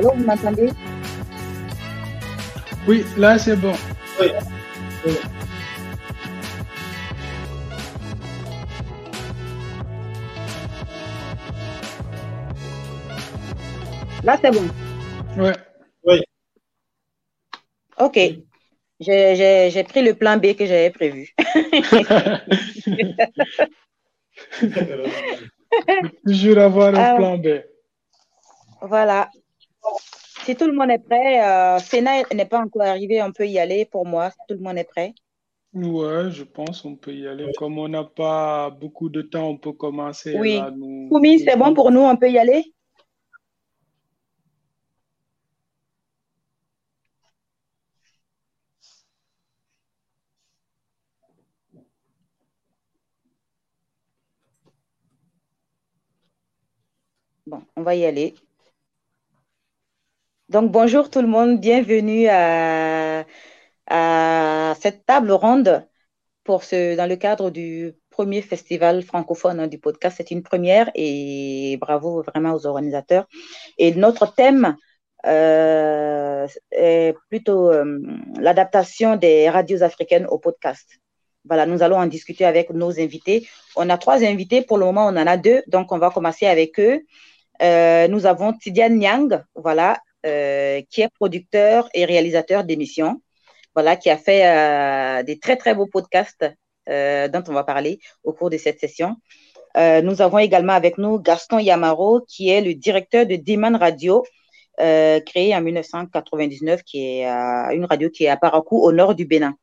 Allô, vous m'entendez? Oui, là c'est bon. Oui. Là c'est bon. Oui. Oui. Ok. J'ai pris le plan B que j'avais prévu. Toujours avoir un Ah. plan B. Voilà. Si tout le monde est prêt, euh, Sénat n'est pas encore arrivé, on peut y aller pour moi, si tout le monde est prêt. Ouais, je pense qu'on peut y aller. Comme on n'a pas beaucoup de temps, on peut commencer. Oui. là, nous- Koumi, c'est bon pour nous, on peut y aller? Bon, on va y aller. Donc, bonjour tout le monde, bienvenue à, cette table ronde dans le cadre du premier festival francophone hein, du podcast. C'est une première et bravo vraiment aux organisateurs. Et notre thème euh, est plutôt euh, l'adaptation des radios africaines au podcast. Voilà, nous allons en discuter avec nos invités. On a trois invités, pour le moment on en a deux, donc on va commencer avec eux. Euh, nous avons Tidiane Nyang, voilà, euh, qui est producteur et réalisateur d'émissions, voilà, qui a fait euh, des très très beaux podcasts euh, dont on va parler au cours de cette session. Nous avons également avec nous Gaston Yamaro, qui est le directeur de Diman Radio, euh, créé en 1999, qui est une radio qui est à Parakou, au nord du Bénin.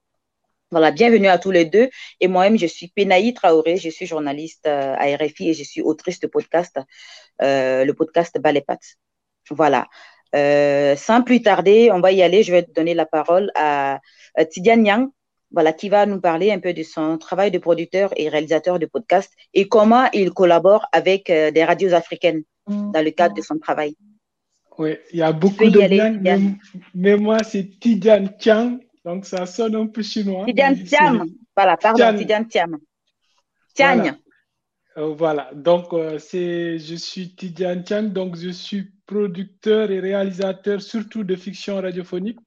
Voilà, bienvenue à tous les deux. Et moi-même, je suis Penaï Traoré, je suis journaliste à RFI et je suis autrice de podcast, le podcast Balépat. Voilà. Euh, sans plus tarder, on va y aller. Je vais donner la parole à, à Tidiane Yang, voilà, qui va nous parler un peu de son travail de producteur et réalisateur de podcast et comment il collabore avec euh, des radios africaines dans le cadre de son travail. Oui, il y a beaucoup y de aller, bien, mais, moi c'est Tidiane Tiang, donc ça sonne un peu chinois. Tidiane Thiam, voilà, pardon, Tian. Tidiane Thiam. Tiagne. Voilà. Euh, voilà, donc euh, c'est, je suis Tidiane Tiang, donc je suis producteur et réalisateur surtout de fiction radiophonique.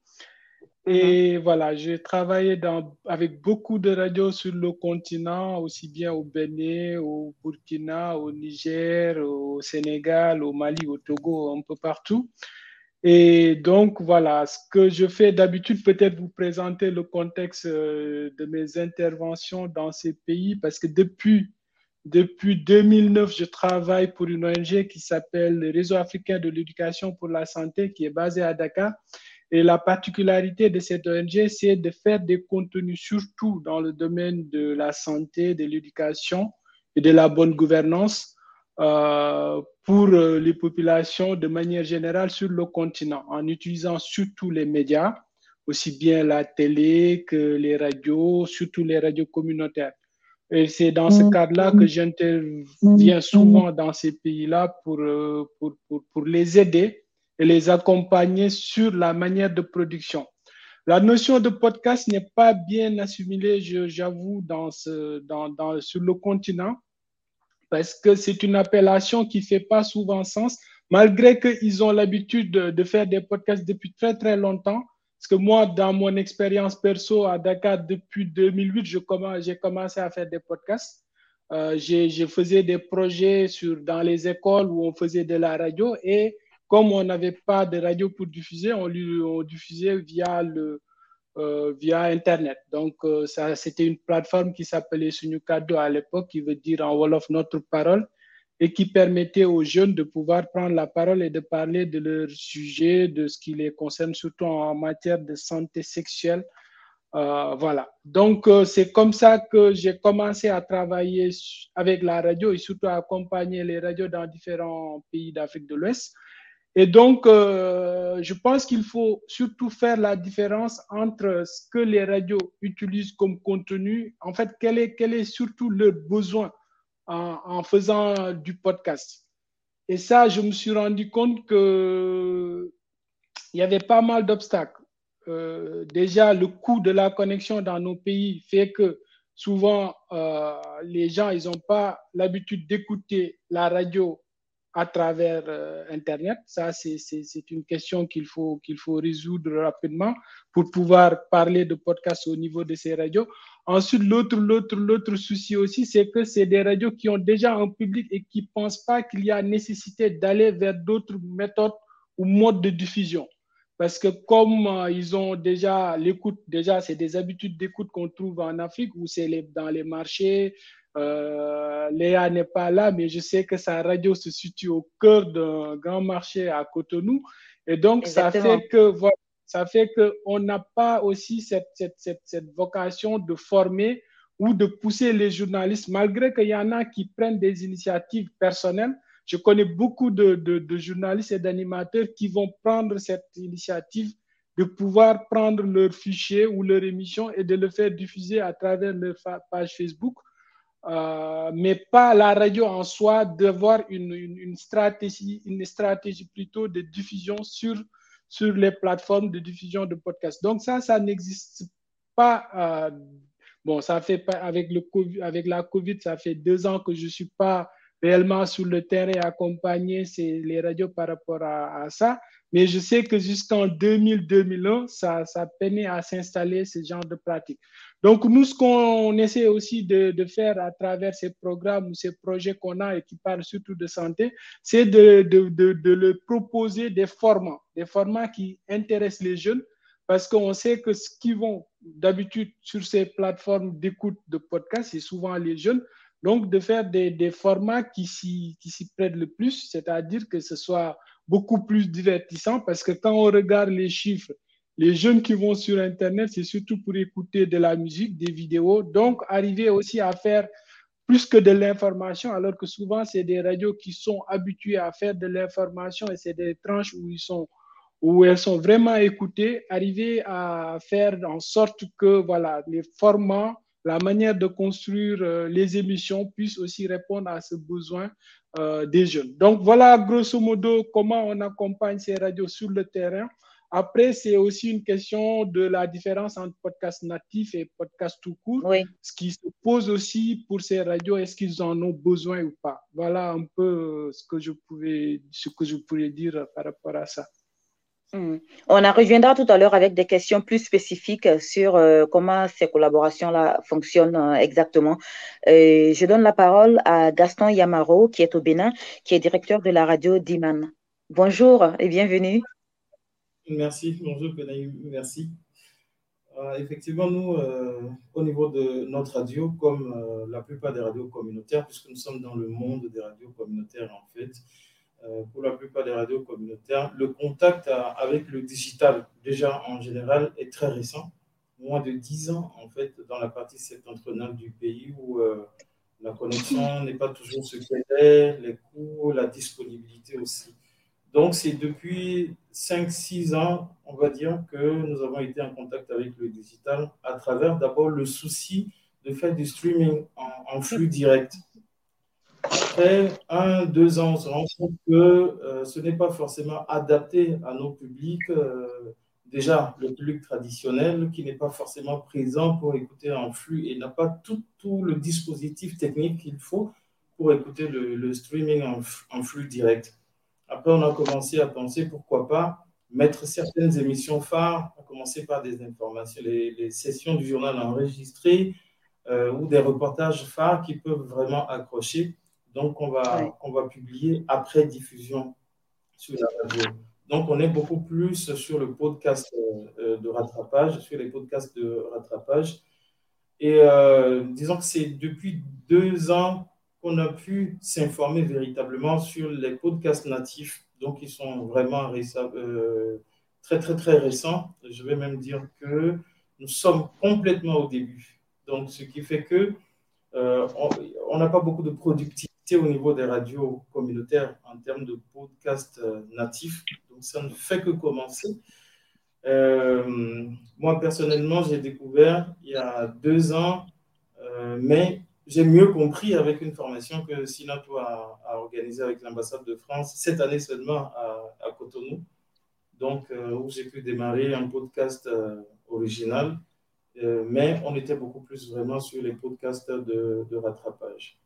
Et voilà, j'ai travaillé dans, avec beaucoup de radios sur le continent, aussi bien au Bénin, au Burkina, au Niger, au Sénégal, au Mali, au Togo, un peu partout. Et donc, voilà, ce que je fais d'habitude, peut-être vous présenter le contexte euh, de mes interventions dans ces pays, parce que depuis, depuis 2009, je travaille pour une ONG qui s'appelle le Réseau africain de l'éducation pour la santé, qui est basé à Dakar. Et la particularité de cette ONG, c'est de faire des contenus surtout dans le domaine de la santé, de l'éducation et de la bonne gouvernance euh, pour euh, les populations de manière générale sur le continent, en utilisant surtout les médias, aussi bien la télé que les radios, surtout les radios communautaires. Et c'est dans ce cadre-là que j'interviens souvent dans ces pays-là pour, euh, pour, pour, pour les aider et les accompagner sur la manière de production. La notion de podcast n'est pas bien assimilée, j'avoue, dans ce, dans, dans, sur le continent, parce que c'est une appellation qui fait pas souvent sens, malgré qu'ils ont l'habitude de, de faire des podcasts depuis très, très longtemps. Parce que moi, dans mon expérience perso à Dakar, depuis 2008, je commence- j'ai commencé à faire des podcasts. Euh, je faisais des projets dans les écoles où on faisait de la radio et comme on n'avait pas de radio pour diffuser, on, diffusait euh, via Internet. Donc, euh, c'était une plateforme qui s'appelait Sunyukado à l'époque, qui veut dire en Wolof notre parole, et qui permettait aux jeunes de pouvoir prendre la parole et de parler de leur sujet, de ce qui les concerne, surtout en matière de santé sexuelle. Euh, voilà. Donc, euh, c'est comme ça que j'ai commencé à travailler avec la radio et surtout à accompagner les radios dans différents pays d'Afrique de l'Ouest. Et donc, euh, je pense qu'il faut surtout faire la différence entre ce que les radios utilisent comme contenu, en fait, quel est surtout leur besoin? En, faisant du podcast. Et ça, je me suis rendu compte que il y avait pas mal d'obstacles. Euh, déjà, le coût de la connexion dans nos pays fait que souvent, euh, les gens, ils n'ont pas l'habitude d'écouter la radio à travers euh, Internet. Ça, c'est une question qu'il faut, qu'il faut résoudre rapidement pour pouvoir parler de podcast au niveau de ces radios. Ensuite, l'autre, l'autre, l'autre souci aussi, c'est que c'est des radios qui ont déjà un public et qui ne pensent pas qu'il y a nécessité d'aller vers d'autres méthodes ou modes de diffusion. Parce que comme euh, ils ont déjà l'écoute, déjà, c'est des habitudes d'écoute qu'on trouve en Afrique où c'est les, dans les marchés, euh, Léa n'est pas là, mais je sais que sa radio se situe au cœur d'un grand marché à Cotonou. Et donc, ça fait que, voilà, ça fait qu'on n'a pas aussi cette, cette, cette, vocation de former ou de pousser les journalistes, malgré qu'il y en a qui prennent des initiatives personnelles. Je connais beaucoup de, de, journalistes et d'animateurs qui vont prendre cette initiative de pouvoir prendre leur fichier ou leur émission et de le faire diffuser à travers leur page Facebook euh, mais pas la radio en soi, d'avoir une, une, stratégie, une stratégie plutôt de diffusion sur, sur les plateformes de diffusion de podcasts. Donc ça, ça n'existe pas. Euh, bon, ça fait pas avec le avec la Covid, ça fait deux ans que je suis pas réellement sur le terrain accompagner les radios par rapport à, à ça. Mais je sais que jusqu'en 2000-2001, ça, ça peinait à s'installer ce genre de pratique. Donc, nous, ce qu'on essaie aussi de, faire à travers ces programmes ou ces projets qu'on a et qui parlent surtout de santé, c'est de, de, de, leur proposer des formats, des formats qui intéressent les jeunes, parce qu'on sait que ce qui vont d'habitude sur ces plateformes d'écoute de podcasts, c'est souvent les jeunes. Donc, de faire des, des formats qui s'y prêtent le plus, c'est-à-dire que ce soit beaucoup plus divertissant, parce que quand on regarde les chiffres, les jeunes qui vont sur Internet, c'est surtout pour écouter de la musique, des vidéos. Donc, arriver aussi à faire plus que de l'information, alors que souvent, c'est des radios qui sont habituées à faire de l'information et c'est des tranches où, ils sont, où elles sont vraiment écoutées. Arriver à faire en sorte que voilà, les formats, la manière de construire euh, les émissions puissent aussi répondre à ce besoin euh, des jeunes. Donc, voilà grosso modo comment on accompagne ces radios sur le terrain. Après, c'est aussi une question de la différence entre podcast natif et podcast tout court. Oui. Ce qui se pose aussi pour ces radios, est-ce qu'ils en ont besoin ou pas? Voilà un peu euh, ce que je, pouvais, ce que je pourrais dire par rapport à ça. Hmm. On en reviendra tout à l'heure avec des questions plus spécifiques sur euh, comment ces collaborations-là fonctionnent euh, exactement. Euh, je donne la parole à Gaston Yamaro, qui est au Bénin, qui est directeur de la radio Diman. Bonjour et bienvenue. Merci, bonjour merci. Euh, effectivement, nous, euh, au niveau de notre radio, comme euh, la plupart des radios communautaires, puisque nous sommes dans le monde des radios communautaires en fait, pour la plupart des radios communautaires, le contact avec le digital, déjà en général, est très récent, moins de 10 ans en fait, dans la partie septentrionale du pays où la connexion n'est pas toujours ce qu'elle est, les coûts, la disponibilité aussi. Donc, c'est depuis 5-6 ans, on va dire, que nous avons été en contact avec le digital à travers d'abord le souci de faire du streaming en, flux direct. Après un, deux ans, on se rend compte que euh, ce n'est pas forcément adapté à nos publics. Euh, déjà, le public traditionnel qui n'est pas forcément présent pour écouter en flux et n'a pas tout, tout, le dispositif technique qu'il faut pour écouter le, streaming en flux direct. Après, on a commencé à penser pourquoi pas mettre certaines émissions phares, à commencer par des informations, les, sessions du journal enregistrées euh, ou des reportages phares qui peuvent vraiment accrocher. Donc, on va, on va publier après diffusion sur la radio. Donc, on est beaucoup plus sur le podcast euh, de rattrapage, sur les podcasts de rattrapage. Et euh, disons que c'est depuis deux ans qu'on a pu s'informer véritablement sur les podcasts natifs. Donc, ils sont vraiment euh, très, très, très récents. Je vais même dire que nous sommes complètement au début. Donc, ce qui fait que euh, on n'a pas beaucoup de productivité au niveau des radios communautaires en termes de podcasts euh, natifs. Donc, ça ne fait que commencer. moi, personnellement, j'ai découvert il y a deux ans, mais j'ai mieux compris avec une formation que Sinato a, a organisée avec l'ambassade de France cette année seulement à, Cotonou, donc euh, où j'ai pu démarrer un podcast euh, original, euh, mais on était beaucoup plus vraiment sur les podcasts de, rattrapage.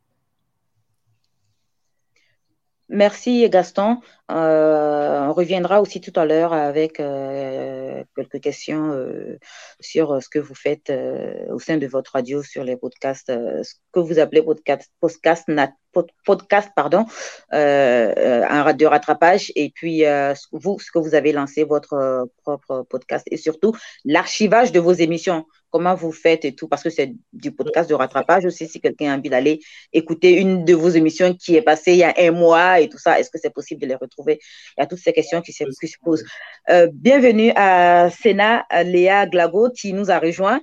Merci Gaston. Euh, on reviendra aussi tout à l'heure avec euh, quelques questions euh, sur ce que vous faites au sein de votre radio sur les podcasts, ce que vous appelez podcast, podcast, podcast pardon, un radio rattrapage. Et puis vous, ce que vous avez lancé votre propre podcast. Et surtout l'archivage de vos émissions. Comment vous faites et tout, parce que c'est du podcast de rattrapage aussi, si quelqu'un a envie d'aller écouter une de vos émissions qui est passée il y a un mois et tout ça, est-ce que c'est possible de les retrouver? Il y a toutes ces questions qui se, posent. Euh, bienvenue à Sénat Léa Glago qui nous a rejoint.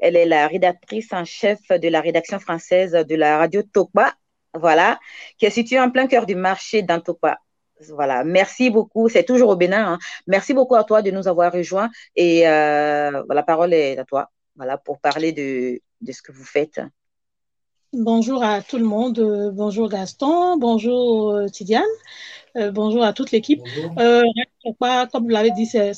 Elle est la rédactrice en chef de la rédaction française de la radio Tokba, voilà, qui est située en plein cœur du marché dans Tokba. Voilà, merci beaucoup. C'est toujours au Bénin. Hein. Merci beaucoup à toi de nous avoir rejoints. Et euh, la parole est à toi voilà, pour parler de, de ce que vous faites. Bonjour à tout le monde. Euh, bonjour Gaston. Bonjour euh, Tidiane. Euh, bonjour à toute l'équipe. comme vous l'avez dit, c'est,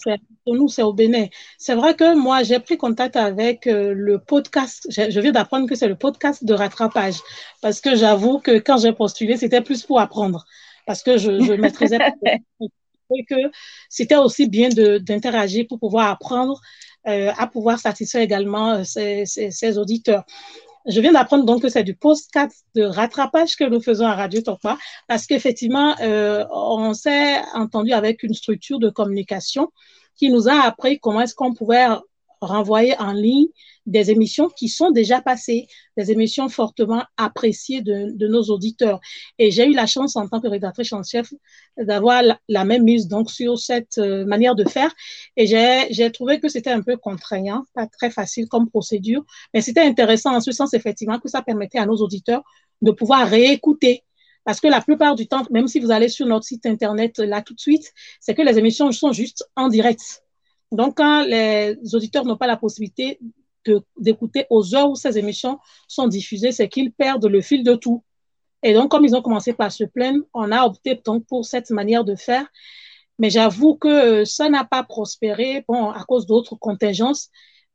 pour nous, c'est au Bénin. C'est vrai que moi, j'ai pris contact avec le podcast. Je, je viens d'apprendre que c'est le podcast de rattrapage. Parce que j'avoue que quand j'ai postulé, c'était plus pour apprendre. Parce que je, je maîtrisais que c'était aussi bien d'interagir pour pouvoir apprendre euh, à pouvoir satisfaire également ses, euh, auditeurs. Je viens d'apprendre donc que c'est du post-4 de rattrapage que nous faisons à Radio Tokpa parce qu'effectivement, euh, on s'est entendu avec une structure de communication qui nous a appris comment est-ce qu'on pouvait renvoyer en ligne des émissions qui sont déjà passées, des émissions fortement appréciées de, de nos auditeurs. Et j'ai eu la chance en tant que rédactrice en chef d'avoir la, même mise donc sur cette euh, manière de faire. Et j'ai trouvé que c'était un peu contraignant, pas très facile comme procédure, mais c'était intéressant en ce sens effectivement que ça permettait à nos auditeurs de pouvoir réécouter parce que la plupart du temps, même si vous allez sur notre site internet là tout de suite, c'est que les émissions sont juste en direct. Donc, quand les auditeurs n'ont pas la possibilité d'écouter aux heures où ces émissions sont diffusées, c'est qu'ils perdent le fil de tout. Et donc, comme ils ont commencé par se plaindre, on a opté donc pour cette manière de faire. Mais j'avoue que ça n'a pas prospéré, bon, à cause d'autres contingences.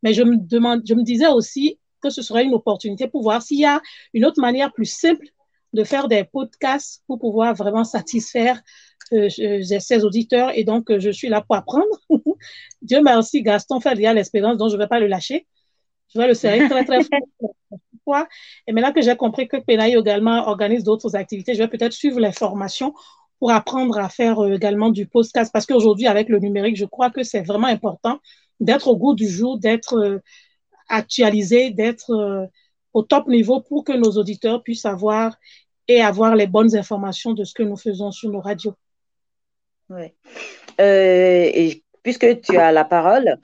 Mais je me demande, je me disais aussi que ce serait une opportunité pour voir s'il y a une autre manière plus simple de faire des podcasts pour pouvoir vraiment satisfaire euh, ces auditeurs. Et donc, je suis là pour apprendre. Dieu merci, Gaston fait déjà l'expérience, donc je ne vais pas le lâcher. Je vais le serrer très, très fort. Et maintenant que j'ai compris que Penaï également organise d'autres activités, je vais peut-être suivre les formations pour apprendre à faire euh, également du podcast. Parce qu'aujourd'hui, avec le numérique, je crois que c'est vraiment important d'être au goût du jour, d'être euh, actualisé, d'être au top niveau pour que nos auditeurs puissent avoir et avoir les bonnes informations de ce que nous faisons sur nos radios. Oui. Euh, et puisque tu as la parole,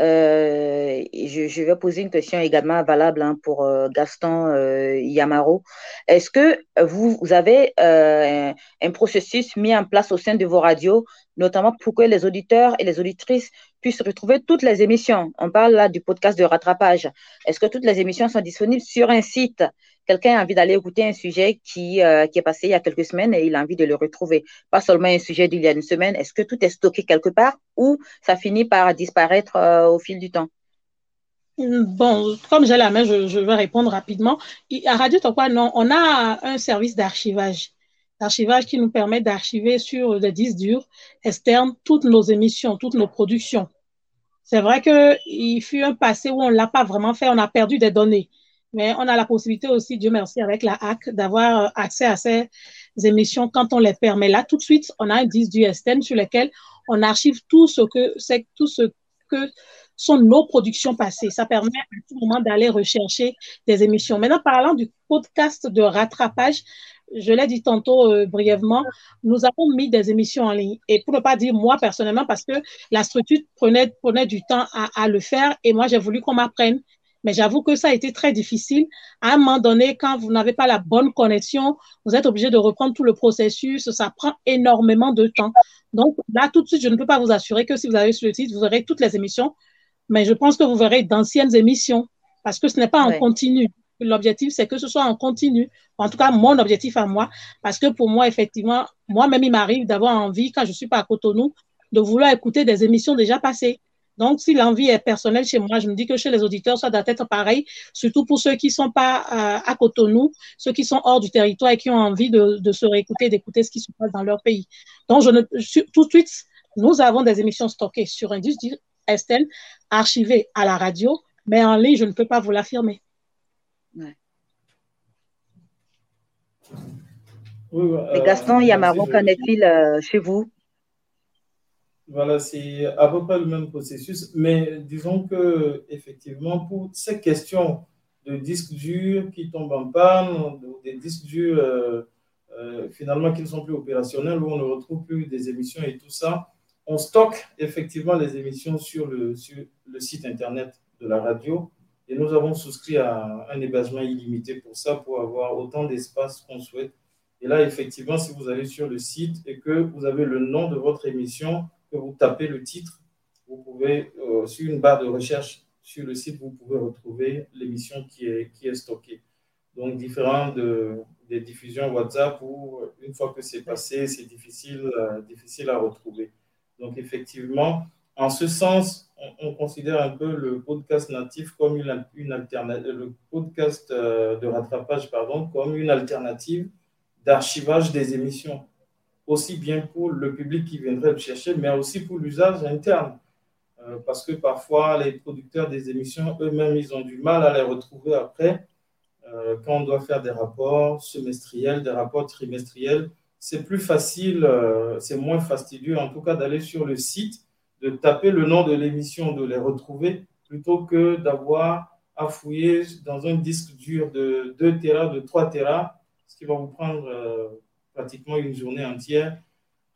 euh, je, vais poser une question également valable hein, pour euh, Gaston Yamaro. Est-ce que vous, avez un, processus mis en place au sein de vos radios, notamment pour que les auditeurs et les auditrices puissent retrouver toutes les émissions? On parle là du podcast de rattrapage. Est-ce que toutes les émissions sont disponibles sur un site? Quelqu'un a envie d'aller écouter un sujet qui, euh, qui est passé il y a quelques semaines et il a envie de le retrouver. Pas seulement un sujet d'il y a une semaine. Est-ce que tout est stocké quelque part ou ça finit par disparaître euh, au fil du temps? Bon, comme j'ai la main, je, vais répondre rapidement. À Radio Tokwa, non, on a un service d'archivage. D'archivage qui nous permet d'archiver sur des disques durs externes toutes nos émissions, toutes nos productions. C'est vrai qu'il fut un passé où on ne l'a pas vraiment fait, on a perdu des données mais on a la possibilité aussi, Dieu merci, avec la HAC, d'avoir euh, accès à ces émissions quand on les permet. Là, tout de suite, on a un disque du STN sur lequel on archive tout ce que c'est, tout ce que sont nos productions passées. Ça permet à tout moment d'aller rechercher des émissions. Maintenant, parlant du podcast de rattrapage, je l'ai dit tantôt euh, brièvement, nous avons mis des émissions en ligne. Et pour ne pas dire moi personnellement, parce que la structure prenait, prenait du temps à le faire et moi j'ai voulu qu'on m'apprenne mais j'avoue que ça a été très difficile. À un moment donné, quand vous n'avez pas la bonne connexion, vous êtes obligé de reprendre tout le processus. Ça prend énormément de temps. Donc là, tout de suite, je ne peux pas vous assurer que si vous avez sur le site, vous aurez toutes les émissions. Mais je pense que vous verrez d'anciennes émissions parce que ce n'est pas en continu. L'objectif, c'est que ce soit en continu. En tout cas, mon objectif à moi. Parce que pour moi, effectivement, moi-même, il m'arrive d'avoir envie, quand je suis pas à Cotonou, de vouloir écouter des émissions déjà passées. Donc, si l'envie est personnelle chez moi, je me dis que chez les auditeurs, ça doit être pareil, surtout pour ceux qui ne sont pas à Cotonou, ceux qui sont hors du territoire et qui ont envie de, se réécouter, d'écouter ce qui se passe dans leur pays. Donc, je ne, tout de suite, nous avons des émissions stockées sur Indus Estelle, archivées à la radio, mais en ligne, je ne peux pas vous l'affirmer. Et Gaston Yamaro, qu'en est-il euh, chez vous Voilà, c'est à peu près le même processus, mais disons que effectivement, pour ces questions de disques durs qui tombent en panne, des disques durs euh, euh, finalement qui ne sont plus opérationnels, où on ne retrouve plus des émissions et tout ça, on stocke effectivement les émissions sur le, sur le site internet de la radio et nous avons souscrit à un hébergement illimité pour ça, pour avoir autant d'espace qu'on souhaite. Et là, effectivement, si vous allez sur le site et que vous avez le nom de votre émission, que vous tapez le titre, vous pouvez, euh, sur une barre de recherche sur le site, vous pouvez retrouver l'émission qui est, stockée. Donc, différent de, des diffusions WhatsApp où, une fois que c'est passé, c'est difficile, euh, difficile à retrouver. Donc, effectivement, en ce sens, on, considère un peu le podcast natif comme une, alternative, le podcast euh, de rattrapage, pardon, comme une alternative d'archivage des émissions, aussi bien pour le public qui viendrait le chercher, mais aussi pour l'usage interne. Euh, parce que parfois, les producteurs des émissions eux-mêmes, ils ont du mal à les retrouver après. Euh, quand on doit faire des rapports semestriels, des rapports trimestriels, c'est plus facile, c'est moins fastidieux, en tout cas, d'aller sur le site de taper le nom de l'émission, de les retrouver, plutôt que d'avoir à fouiller dans un disque dur de 2 Tera, de 3 Tera, ce qui va vous prendre euh, pratiquement une journée entière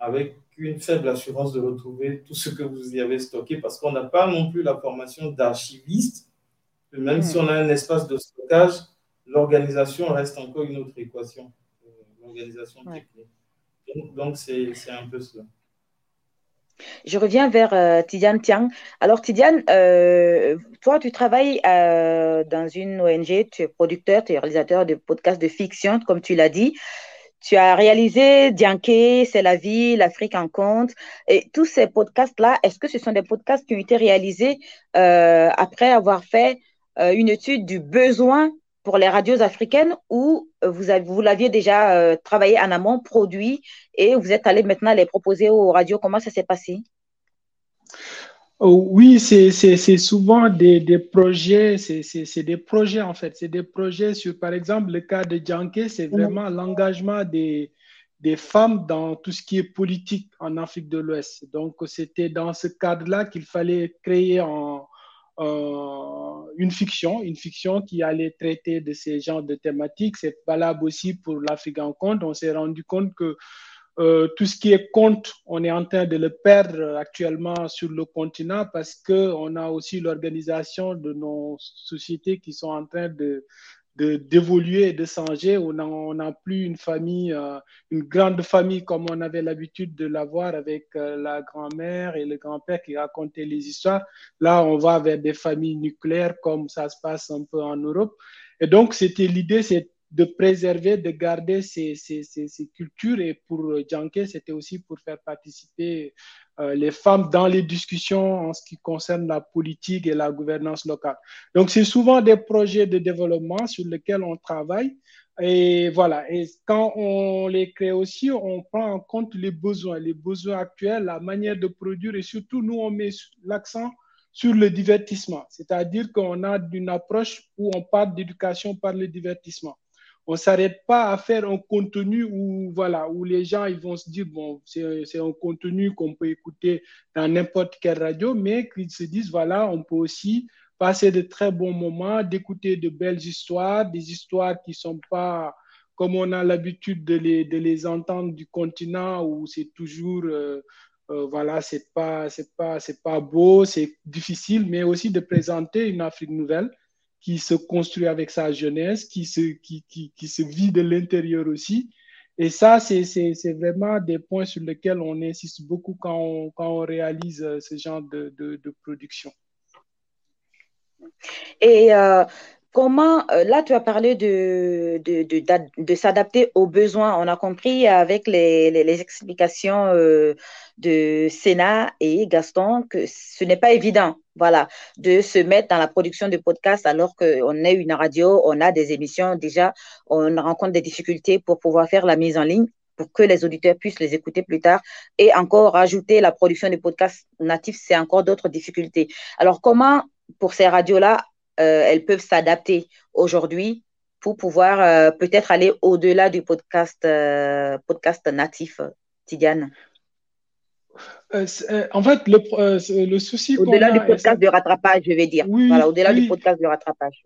avec une faible assurance de retrouver tout ce que vous y avez stocké parce qu'on n'a pas non plus la formation d'archiviste. Même si on a un espace de stockage, l'organisation reste encore une autre équation, euh, l'organisation technique. Donc, c'est un peu cela. Je reviens vers euh, Tidiane Tiang. Alors, Tidiane, euh, toi, tu travailles euh, dans une ONG, tu es producteur, tu es réalisateur de podcasts de fiction, comme tu l'as dit. Tu as réalisé Dianke, C'est la vie, l'Afrique en compte. Et tous ces podcasts-là, est-ce que ce sont des podcasts qui ont été réalisés après avoir fait une étude du besoin pour les radios africaines ou euh, vous, vous l'aviez déjà euh, travaillé en amont, produit, et vous êtes allé maintenant les proposer aux radios? Comment ça s'est passé? Oh, Oui, c'est souvent des, des projets, c'est des projets en fait. C'est des projets sur, par exemple, le cas de Djanké, c'est mhm. vraiment l'engagement des, des femmes dans tout ce qui est politique en Afrique de l'Ouest. Donc, c'était dans ce cadre-là qu'il fallait créer en, euh, une fiction, une fiction qui allait traiter de ces genres de thématiques. C'est valable aussi pour l'Afrique en compte. On s'est rendu compte que euh, tout ce qui est compte, on est en train de le perdre actuellement sur le continent parce qu'on a aussi l'organisation de nos sociétés qui sont en train de, d'évoluer et de changer. On n'a plus une famille, euh, une grande famille comme on avait l'habitude de l'avoir avec euh, la grand-mère et le grand-père qui racontaient les histoires. Là, on va vers des familles nucléaires comme ça se passe un peu en Europe. Et donc, c'était l'idée, c'est de préserver, de garder ces, ces, ces, cultures. Et pour Djanké, c'était aussi pour faire participer euh, les femmes dans les discussions en ce qui concerne la politique et la gouvernance locale. Donc, c'est souvent des projets de développement sur lesquels on travaille. Et voilà, et quand on les crée aussi, on prend en compte les besoins, les besoins actuels, la manière de produire et surtout, nous, on met l'accent sur le divertissement, c'est-à-dire qu'on a une approche où on parle d'éducation par le divertissement on ne s'arrête pas à faire un contenu où, voilà, où les gens ils vont se dire, bon, c'est un contenu qu'on peut écouter dans n'importe quelle radio, mais qu'ils se disent, voilà, on peut aussi passer de très bons moments, d'écouter de belles histoires, des histoires qui ne sont pas comme on a l'habitude de les, de les entendre du continent où c'est toujours, euh, euh, voilà, c'est pas, c'est pas, c'est pas beau, c'est difficile, mais aussi de présenter une Afrique nouvelle qui se construit avec sa jeunesse, qui se, qui, qui, qui se vit de l'intérieur aussi. Et ça, c'est vraiment des points sur lesquels on insiste beaucoup quand on, quand on réalise euh, ce genre de, de, production. Et euh, comment, euh, là, tu as parlé de, de, de, de s'adapter aux besoins. On a compris avec les, les, les explications de Sénat et Gaston que ce n'est pas évident voilà, de se mettre dans la production de podcasts alors qu'on est une radio, on a des émissions déjà, on rencontre des difficultés pour pouvoir faire la mise en ligne pour que les auditeurs puissent les écouter plus tard. Et encore, rajouter la production de podcasts natifs, c'est encore d'autres difficultés. Alors, comment, pour ces radios-là, euh, elles peuvent s'adapter aujourd'hui pour pouvoir euh, peut-être aller au-delà du podcast, euh, podcast natif, Tidiane? En fait, le, le souci Au-delà du podcast de rattrapage, je vais dire. voilà, au-delà du podcast de rattrapage.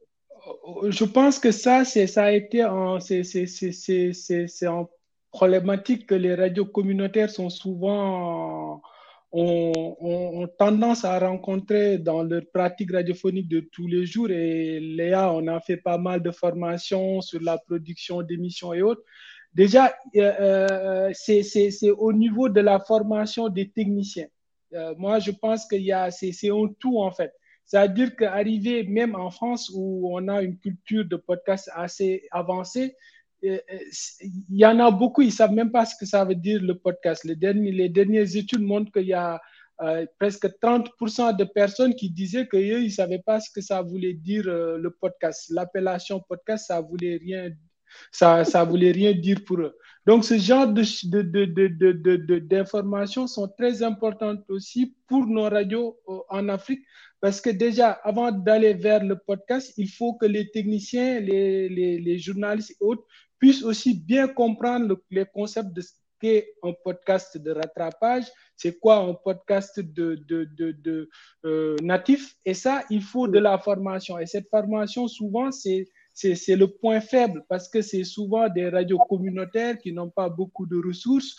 Je pense que ça, ça a été c'est en problématique que les radios communautaires sont souvent ont, tendance à rencontrer dans leur pratique radiophonique de tous les jours. Et Léa, on a fait pas mal de formations sur la production d'émissions et autres. Déjà, euh, euh c'est au niveau de la formation des techniciens. Euh, moi, je pense a, c'est un tout en fait. C'est-à-dire qu'arriver même en France où on a une culture de podcast assez avancée, il y en a beaucoup, ils ne savent même pas ce que ça veut dire le podcast. Les, derniers, les dernières études montrent qu'il y a euh, presque 30% de personnes qui disaient qu'ils ne savaient pas ce que ça voulait dire euh, le podcast. L'appellation podcast, ça voulait rien ça ça voulait rien dire pour eux. Donc, ce genre d'informations de, de, de, sont très importantes aussi pour nos radios euh, en Afrique parce que déjà, avant d'aller vers le podcast, il faut que les techniciens, les, les, journalistes et autres puissent aussi bien comprendre les concepts de ce qu'est un podcast de rattrapage, c'est quoi un podcast de, de, de, de euh, natif. Et ça, il faut de la formation. Et cette formation, souvent, c'est c'est le point faible parce que c'est souvent des radios communautaires qui n'ont pas beaucoup de ressources.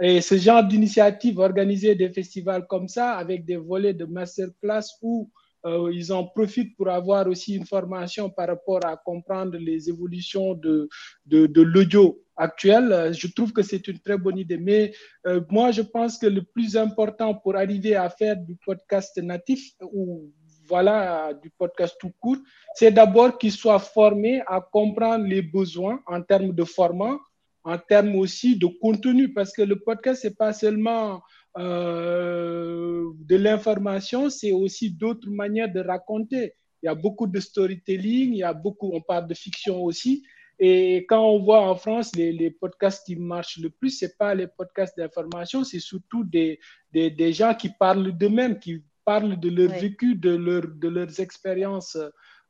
Et ce genre d'initiative, organiser des festivals comme ça avec des volets de masterclass où euh, ils en profitent pour avoir aussi une formation par rapport à comprendre les évolutions de, de, l'audio actuel. Je trouve que c'est une très bonne idée. Mais euh, moi, je pense que le plus important pour arriver à faire du podcast natif ou voilà, du podcast tout court, c'est d'abord qu'ils soient formés à comprendre les besoins en termes de format, en termes aussi de contenu, parce que le podcast, c'est pas seulement euh, de l'information, c'est aussi d'autres manières de raconter. Il y a beaucoup de storytelling, il y a beaucoup, on parle de fiction aussi. Et quand on voit en France les, podcasts qui marchent le plus, ce pas les podcasts d'information, c'est surtout des, des, des, gens qui parlent d'eux-mêmes, qui parlent de leur vécu, de, leur, de leurs expériences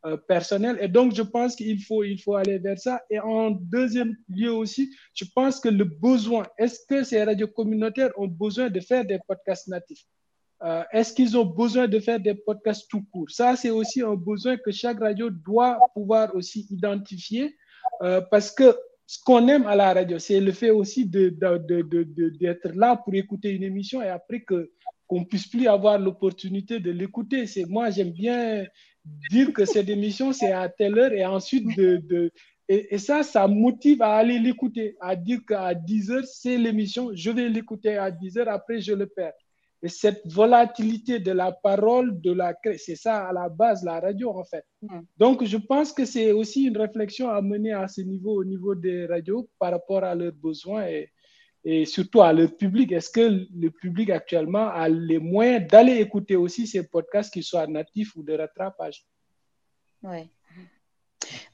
euh, personnelles. Et donc, je pense qu'il faut, il faut aller vers ça. Et en deuxième lieu aussi, je pense que le besoin, est-ce que ces radios communautaires ont besoin de faire des podcasts natifs? Euh, Est-ce qu'ils ont besoin de faire des podcasts tout court? Ça, c'est aussi un besoin que chaque radio doit pouvoir aussi identifier euh, parce que ce qu'on aime à la radio, c'est le fait aussi d'être de, de, de, là pour écouter une émission et après que qu'on puisse plus avoir l'opportunité de l'écouter. C'est moi, j'aime bien dire que cette émission, c'est à telle heure et ensuite de, de et, et, ça, ça motive à aller l'écouter, à dire qu'à 10 heures, c'est l'émission, je vais l'écouter à 10 heures, après je le perds. Et cette volatilité de la parole, de la, c'est ça à la base, la radio en fait. Mm. Donc, je pense que c'est aussi une réflexion à mener à ce niveau, au niveau des radios, par rapport à leurs besoins et, et surtout à leur public. Est-ce que le public actuellement a les moyens d'aller écouter aussi ces podcasts, qu'ils soient natifs ou de rattrapage? Oui.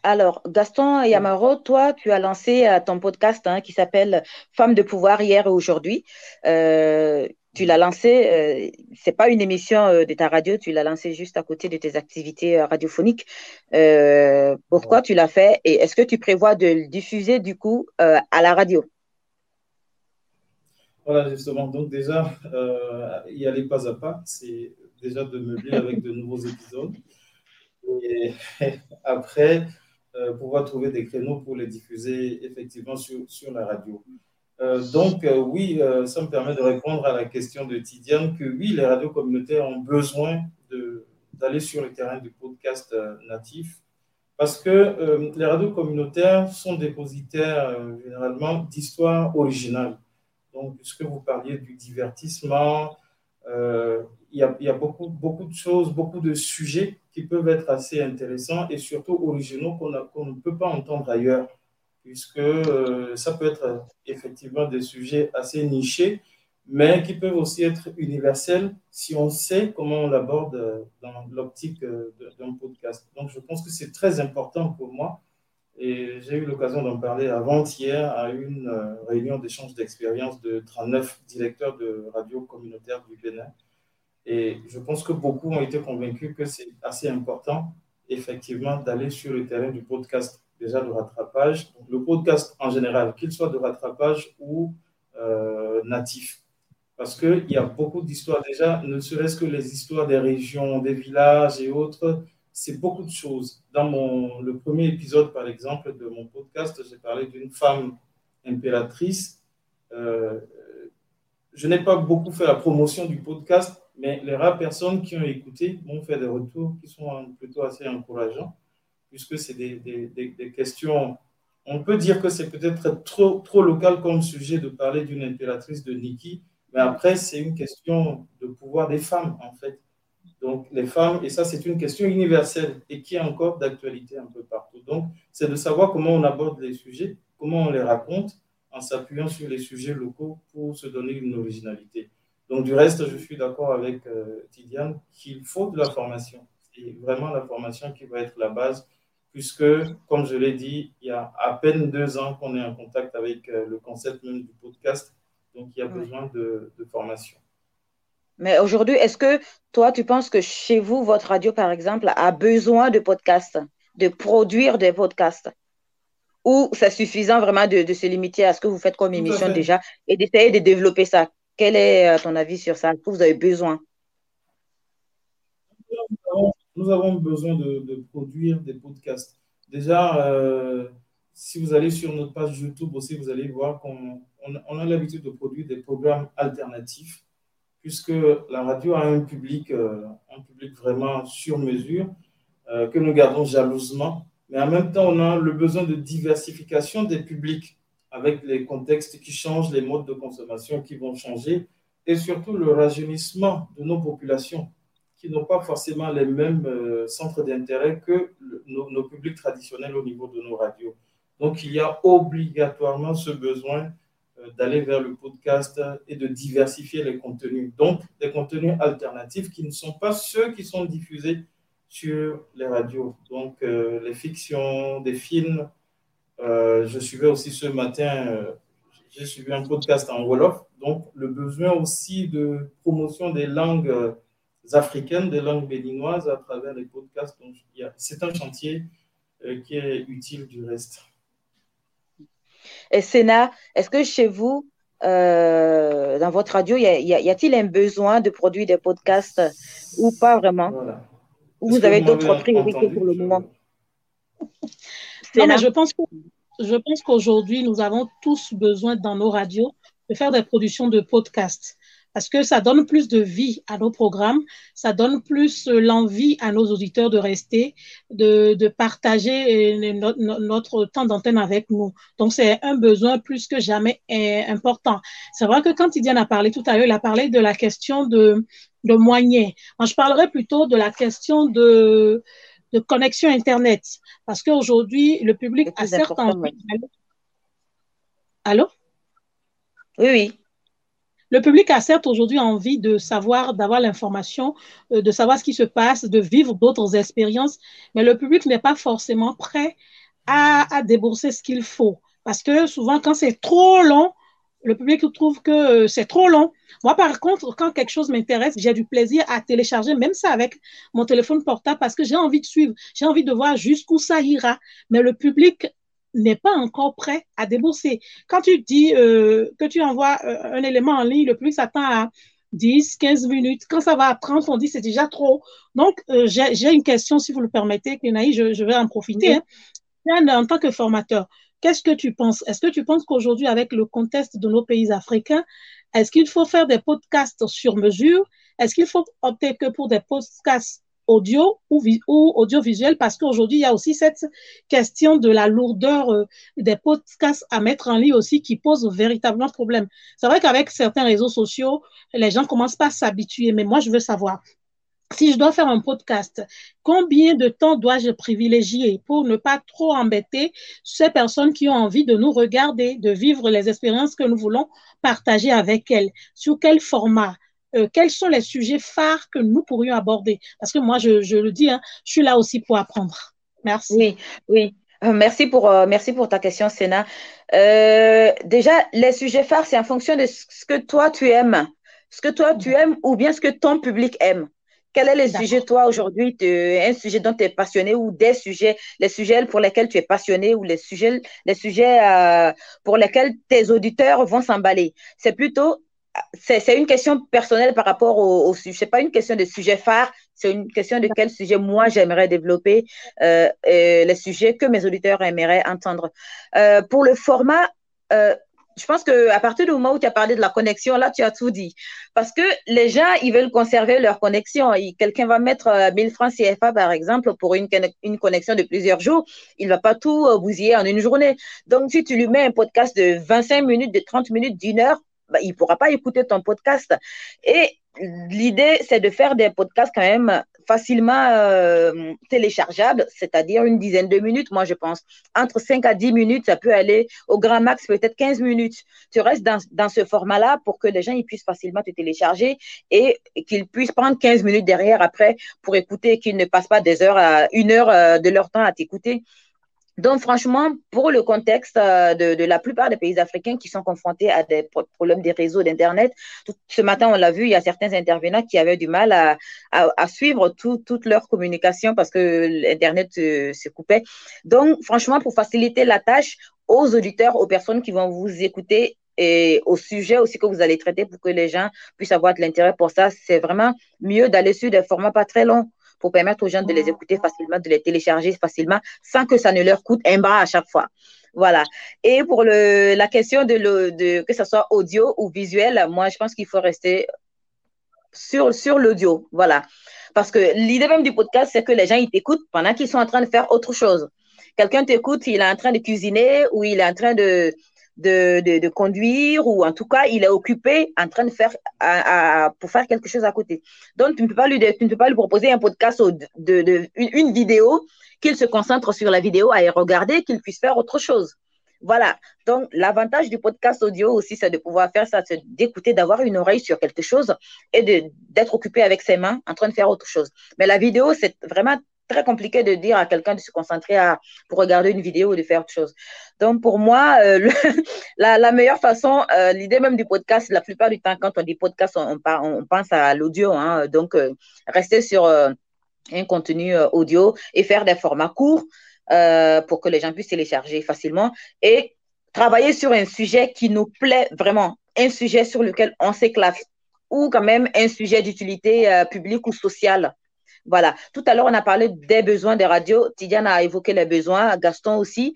Alors, Gaston Yamaro, toi, tu as lancé euh, ton podcast hein, qui s'appelle Femmes de pouvoir hier et aujourd'hui. Euh, tu l'as lancé, euh, c'est pas une émission euh, de ta radio, tu l'as lancé juste à côté de tes activités radiophoniques. Pourquoi tu l'as fait et est-ce que tu prévois de le diffuser du coup à la radio? Voilà, justement. Donc déjà, y aller pas à pas, c'est déjà de meubler avec de nouveaux épisodes. Et après, pouvoir trouver des créneaux pour les diffuser effectivement sur, sur la radio. Euh, donc, euh, oui, euh, ça me permet de répondre à la question de Tidiane que oui, les radios communautaires ont besoin d'aller sur le terrain du podcast natif parce que les radios communautaires sont dépositaires généralement d'histoires originales. Donc, puisque vous parliez du divertissement, il y, a, beaucoup, de choses, beaucoup de sujets qui peuvent être assez intéressants et surtout originaux qu'on ne peut pas entendre ailleurs puisque euh, ça peut être effectivement des sujets assez nichés, mais qui peuvent aussi être universels si on sait comment on l'aborde dans l'optique d'un podcast. Donc, je pense que c'est très important pour moi. Et j'ai eu l'occasion d'en parler avant-hier à une réunion d'échange d'expérience de 39 directeurs de radio communautaire du Bénin. Et je pense que beaucoup ont été convaincus que c'est assez important, effectivement, d'aller sur le terrain du podcast, déjà de rattrapage. le podcast en général, qu'il soit de rattrapage ou euh, natif. Parce qu'il y a beaucoup d'histoires déjà, ne serait-ce que les histoires des régions, des villages et autres, c'est beaucoup de choses. Dans mon, le premier épisode, par exemple, de mon podcast, j'ai parlé d'une femme impératrice. Euh, je n'ai pas beaucoup fait la promotion du podcast mais les rares personnes qui ont écouté m'ont fait des retours qui sont plutôt assez encourageants, puisque c'est des, des, questions. On peut dire que c'est peut-être trop, trop local comme sujet de parler d'une impératrice de Niki, mais après, c'est une question de pouvoir des femmes, en fait. Donc, les femmes, et ça, c'est une question universelle et qui est encore d'actualité un peu partout. Donc, c'est de savoir comment on aborde les sujets, comment on les raconte, en s'appuyant sur les sujets locaux pour se donner une originalité. Donc, du reste, je suis d'accord avec euh, Tidiane qu'il faut de la formation. C'est vraiment la formation qui va être la base, puisque, comme je l'ai dit, il y a à peine deux ans qu'on est en contact avec euh, le concept même du podcast. Donc, il y a besoin de, formation. Mais aujourd'hui, est-ce que toi, tu penses que chez vous, votre radio, par exemple, a besoin de podcasts, de produire des podcasts? Ou c'est suffisant vraiment de, se limiter à ce que vous faites comme émission déjà et d'essayer de développer ça? Quel est euh, ton avis sur ça? Que vous avez besoin? Nous avons besoin de, produire des podcasts. Déjà, euh, si vous allez sur notre page YouTube aussi, vous allez voir qu'on on, a l'habitude de produire des programmes alternatifs, puisque la radio a un public, euh, un public vraiment sur mesure, que nous gardons jalousement. Mais en même temps, on a le besoin de diversification des publics avec les contextes qui changent, les modes de consommation qui vont changer, et surtout le rajeunissement de nos populations qui n'ont pas forcément les mêmes euh, centres d'intérêt que nos, publics traditionnels au niveau de nos radios. Donc, il y a obligatoirement ce besoin euh, d'aller vers le podcast et de diversifier les contenus. Donc, des contenus alternatifs qui ne sont pas ceux qui sont diffusés sur les radios. Donc, euh, les fictions, des films, euh, je suivais aussi ce matin, euh, j'ai suivi un podcast en Wolof. Donc, le besoin aussi de promotion des langues africaines, des langues béninoises à travers les podcasts. Donc, c'est un chantier qui est utile du reste. Et Sénat, est-ce que chez vous, dans votre radio, y, a-t-il un besoin de produire des podcasts ou pas vraiment? Ou vous avez d'autres priorités pour le moment? Non, mais je pense je pense qu'aujourd'hui, nous avons tous besoin dans nos radios de faire des productions de podcasts parce que ça donne plus de vie à nos programmes, ça donne plus euh, l'envie à nos auditeurs de rester, de, de partager euh, notre, notre temps d'antenne avec nous. Donc, c'est un besoin plus que jamais important. C'est vrai que quand Idiane a parlé tout à l'heure, il a parlé de la question de, de moyens. Moi, je parlerai plutôt de la question de, de connexion Internet. Parce qu'aujourd'hui, le public a certes envie. Allô? Oui, oui. Le public a certes aujourd'hui envie de savoir, d'avoir l'information, euh, de savoir ce qui se passe, de vivre d'autres expériences, mais le public n'est pas forcément prêt à, débourser ce qu'il faut. Parce que souvent, quand c'est trop long, le public trouve que euh, c'est trop long. Moi, par contre, quand quelque chose m'intéresse, j'ai du plaisir à télécharger, même ça avec mon téléphone portable, parce que j'ai envie de suivre, j'ai envie de voir jusqu'où ça ira. Mais le public n'est pas encore prêt à débourser. Quand tu dis euh, que tu envoies euh, un élément en ligne, le public s'attend à 10, 15 minutes. Quand ça va à 30, on dit c'est déjà trop. Donc, j'ai une question, si vous le permettez, Kenaï, je, je vais en profiter. Hein. En tant que formateur, Qu'est-ce que tu penses? Est-ce que tu penses qu'aujourd'hui, avec le contexte de nos pays africains, est-ce qu'il faut faire des podcasts sur mesure? Est-ce qu'il faut opter que pour des podcasts audio ou, ou audiovisuel parce qu'aujourd'hui, il y a aussi cette question de la lourdeur euh, des podcasts à mettre en ligne aussi qui pose véritablement problème. C'est vrai qu'avec certains réseaux sociaux, les gens commencent pas à s'habituer, mais moi, je veux savoir, si je dois faire un podcast, combien de temps dois-je privilégier pour ne pas trop embêter ces personnes qui ont envie de nous regarder, de vivre les expériences que nous voulons partager avec elles? Sur quel format? Euh, Quels sont les sujets phares que nous pourrions aborder? Parce que moi, je, le dis, hein, je suis là aussi pour apprendre. Merci. Oui, oui. Euh, merci pour, euh, merci pour ta question, Sénat. déjà, les sujets phares, c'est en fonction de ce que toi, tu aimes. Ce que toi, tu aimes ou bien ce que ton public aime. Quel est le sujet, toi, aujourd'hui, un sujet dont tu es passionné ou des sujets, les sujets pour lesquels tu es passionné ou les sujets, les sujets euh, pour lesquels tes auditeurs vont s'emballer? C'est plutôt, c'est une question personnelle par rapport au, sujet. Ce n'est pas une question de sujet phare, c'est une question de quel sujet moi j'aimerais développer, euh, les sujets que mes auditeurs aimeraient entendre. Euh, pour le format, je pense qu'à partir du moment où tu as parlé de la connexion, là, tu as tout dit. Parce que les gens, ils veulent conserver leur connexion. Quelqu'un va mettre 1000 euh, francs CFA, par exemple, pour une, une connexion de plusieurs jours. Il ne va pas tout euh, bousiller en une journée. Donc, si tu lui mets un podcast de 25 minutes, de 30 minutes, d'une heure, bah, il ne pourra pas écouter ton podcast. Et l'idée, c'est de faire des podcasts quand même facilement euh, téléchargeables, c'est-à-dire une dizaine de minutes, moi je pense. Entre 5 à 10 minutes, ça peut aller au grand max, peut-être 15 minutes. Tu restes dans, dans ce format-là pour que les gens ils puissent facilement te télécharger et qu'ils puissent prendre 15 minutes derrière après pour écouter, qu'ils ne passent pas des heures à une heure euh, de leur temps à t'écouter. Donc, franchement, pour le contexte euh, de, la plupart des pays africains qui sont confrontés à des problèmes des réseaux d'Internet, ce matin, on l'a vu, il y a certains intervenants qui avaient du mal à, suivre toute leur communication parce que l'Internet se, coupait. Donc, franchement, pour faciliter la tâche aux auditeurs, aux personnes qui vont vous écouter et au sujet aussi que vous allez traiter pour que les gens puissent avoir de l'intérêt pour ça, c'est vraiment mieux d'aller sur des formats pas très longs pour permettre aux gens de les écouter facilement, de les télécharger facilement, sans que ça ne leur coûte un bras à chaque fois. Voilà. Et pour le, la question de, le, de que ce soit audio ou visuel, moi, je pense qu'il faut rester sur, sur l'audio. Voilà. Parce que l'idée même du podcast, c'est que les gens, ils t'écoutent pendant qu'ils sont en train de faire autre chose. Quelqu'un t'écoute, il est en train de cuisiner ou il est en train de, de, de, conduire ou en tout cas, il est occupé en train de faire à, pour faire quelque chose à côté. Donc, tu ne peux pas lui, tu ne peux pas lui proposer un podcast de, de une, vidéo qu'il se concentre sur la vidéo à y regarder, qu'il puisse faire autre chose. Voilà. Donc, l'avantage du podcast audio aussi, c'est de pouvoir faire ça, d'écouter, d'avoir une oreille sur quelque chose et d'être occupé avec ses mains en train de faire autre chose. Mais la vidéo, c'est vraiment très compliqué de dire à quelqu'un de se concentrer pour regarder une vidéo ou de faire autre chose. Donc, pour moi, euh, la, meilleure façon, euh, l'idée même du podcast, la plupart du temps, quand on dit podcast, on, on, pense à l'audio. Hein, donc, euh, rester sur un contenu audio et faire des formats courts pour que les gens puissent télécharger facilement et travailler sur un sujet qui nous plaît vraiment, un sujet sur lequel on s'éclate ou quand même un sujet d'utilité publique ou sociale. Voilà. Tout à l'heure, on a parlé des besoins des radios. Tidiane a évoqué les besoins, Gaston aussi.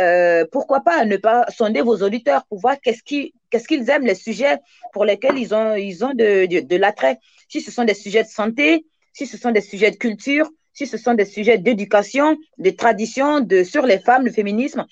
Euh, pourquoi pas ne pas sonder vos auditeurs pour voir qu'est-ce qu'ils aiment, les sujets pour lesquels ils ont, ils ont de, de, l'attrait. Si ce sont des sujets de santé, si ce sont des sujets de culture, si ce sont des sujets d'éducation, de tradition, de, sur les femmes, le féminisme,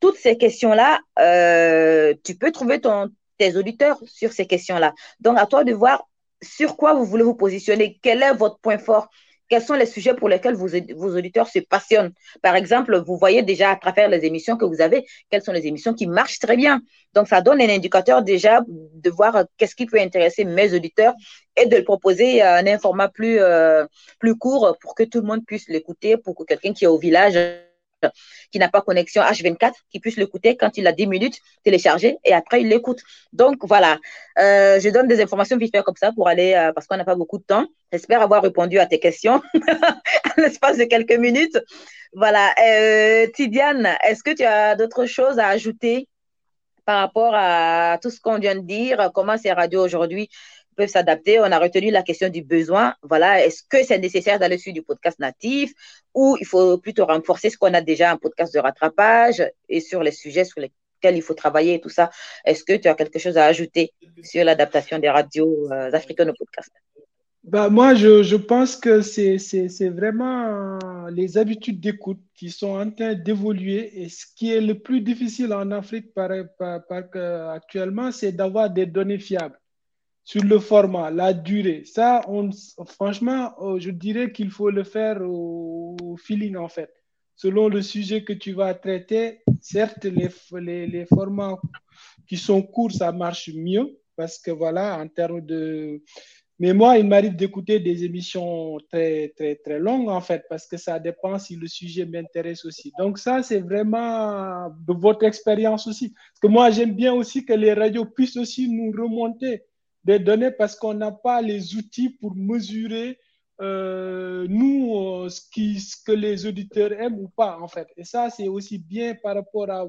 toutes ces questions-là, euh, tu peux trouver ton, tes auditeurs sur ces questions-là. Donc, à toi de voir sur quoi vous voulez vous positionner, quel est votre point fort, quels sont les sujets pour lesquels vos, auditeurs se passionnent? Par exemple, vous voyez déjà à travers les émissions que vous avez, quelles sont les émissions qui marchent très bien. Donc, ça donne un indicateur déjà de voir qu'est-ce qui peut intéresser mes auditeurs et de le proposer à un format plus, euh, plus court pour que tout le monde puisse l'écouter, pour que quelqu'un qui est au village qui n'a pas connexion H24, qui puisse l'écouter quand il a 10 minutes, télécharger et après il l'écoute. Donc voilà, euh, je donne des informations vite fait comme ça pour aller, euh, parce qu'on n'a pas beaucoup de temps. J'espère avoir répondu à tes questions en l'espace de quelques minutes. Voilà, euh, Tidiane, est-ce que tu as d'autres choses à ajouter par rapport à tout ce qu'on vient de dire, comment c'est radio aujourd'hui? Peuvent s'adapter. On a retenu la question du besoin. Voilà, est-ce que c'est nécessaire d'aller sur du podcast natif ou il faut plutôt renforcer ce qu'on a déjà un podcast de rattrapage et sur les sujets sur lesquels il faut travailler et tout ça? Est-ce que tu as quelque chose à ajouter sur l'adaptation des radios euh, africaines au podcast? Bah, moi, je, pense que c'est vraiment les habitudes d'écoute qui sont en train d'évoluer. Et ce qui est le plus difficile en Afrique actuellement, c'est d'avoir des données fiables sur le format, la durée. Ça, franchement, euh, je dirais qu'il faut le faire au, feeling, en fait. Selon le sujet que tu vas traiter, certes, les, les, les formats qui sont courts, ça marche mieux parce que voilà, en termes de, mais moi, il m'arrive d'écouter des émissions très, très, très longues, en fait, parce que ça dépend si le sujet m'intéresse aussi. Donc, ça, c'est vraiment de votre expérience aussi. Parce que moi, j'aime bien aussi que les radios puissent aussi nous remonter des données parce qu'on n'a pas les outils pour mesurer, euh, nous, euh, ce, que les auditeurs aiment ou pas, en fait. Et ça, c'est aussi bien par rapport à,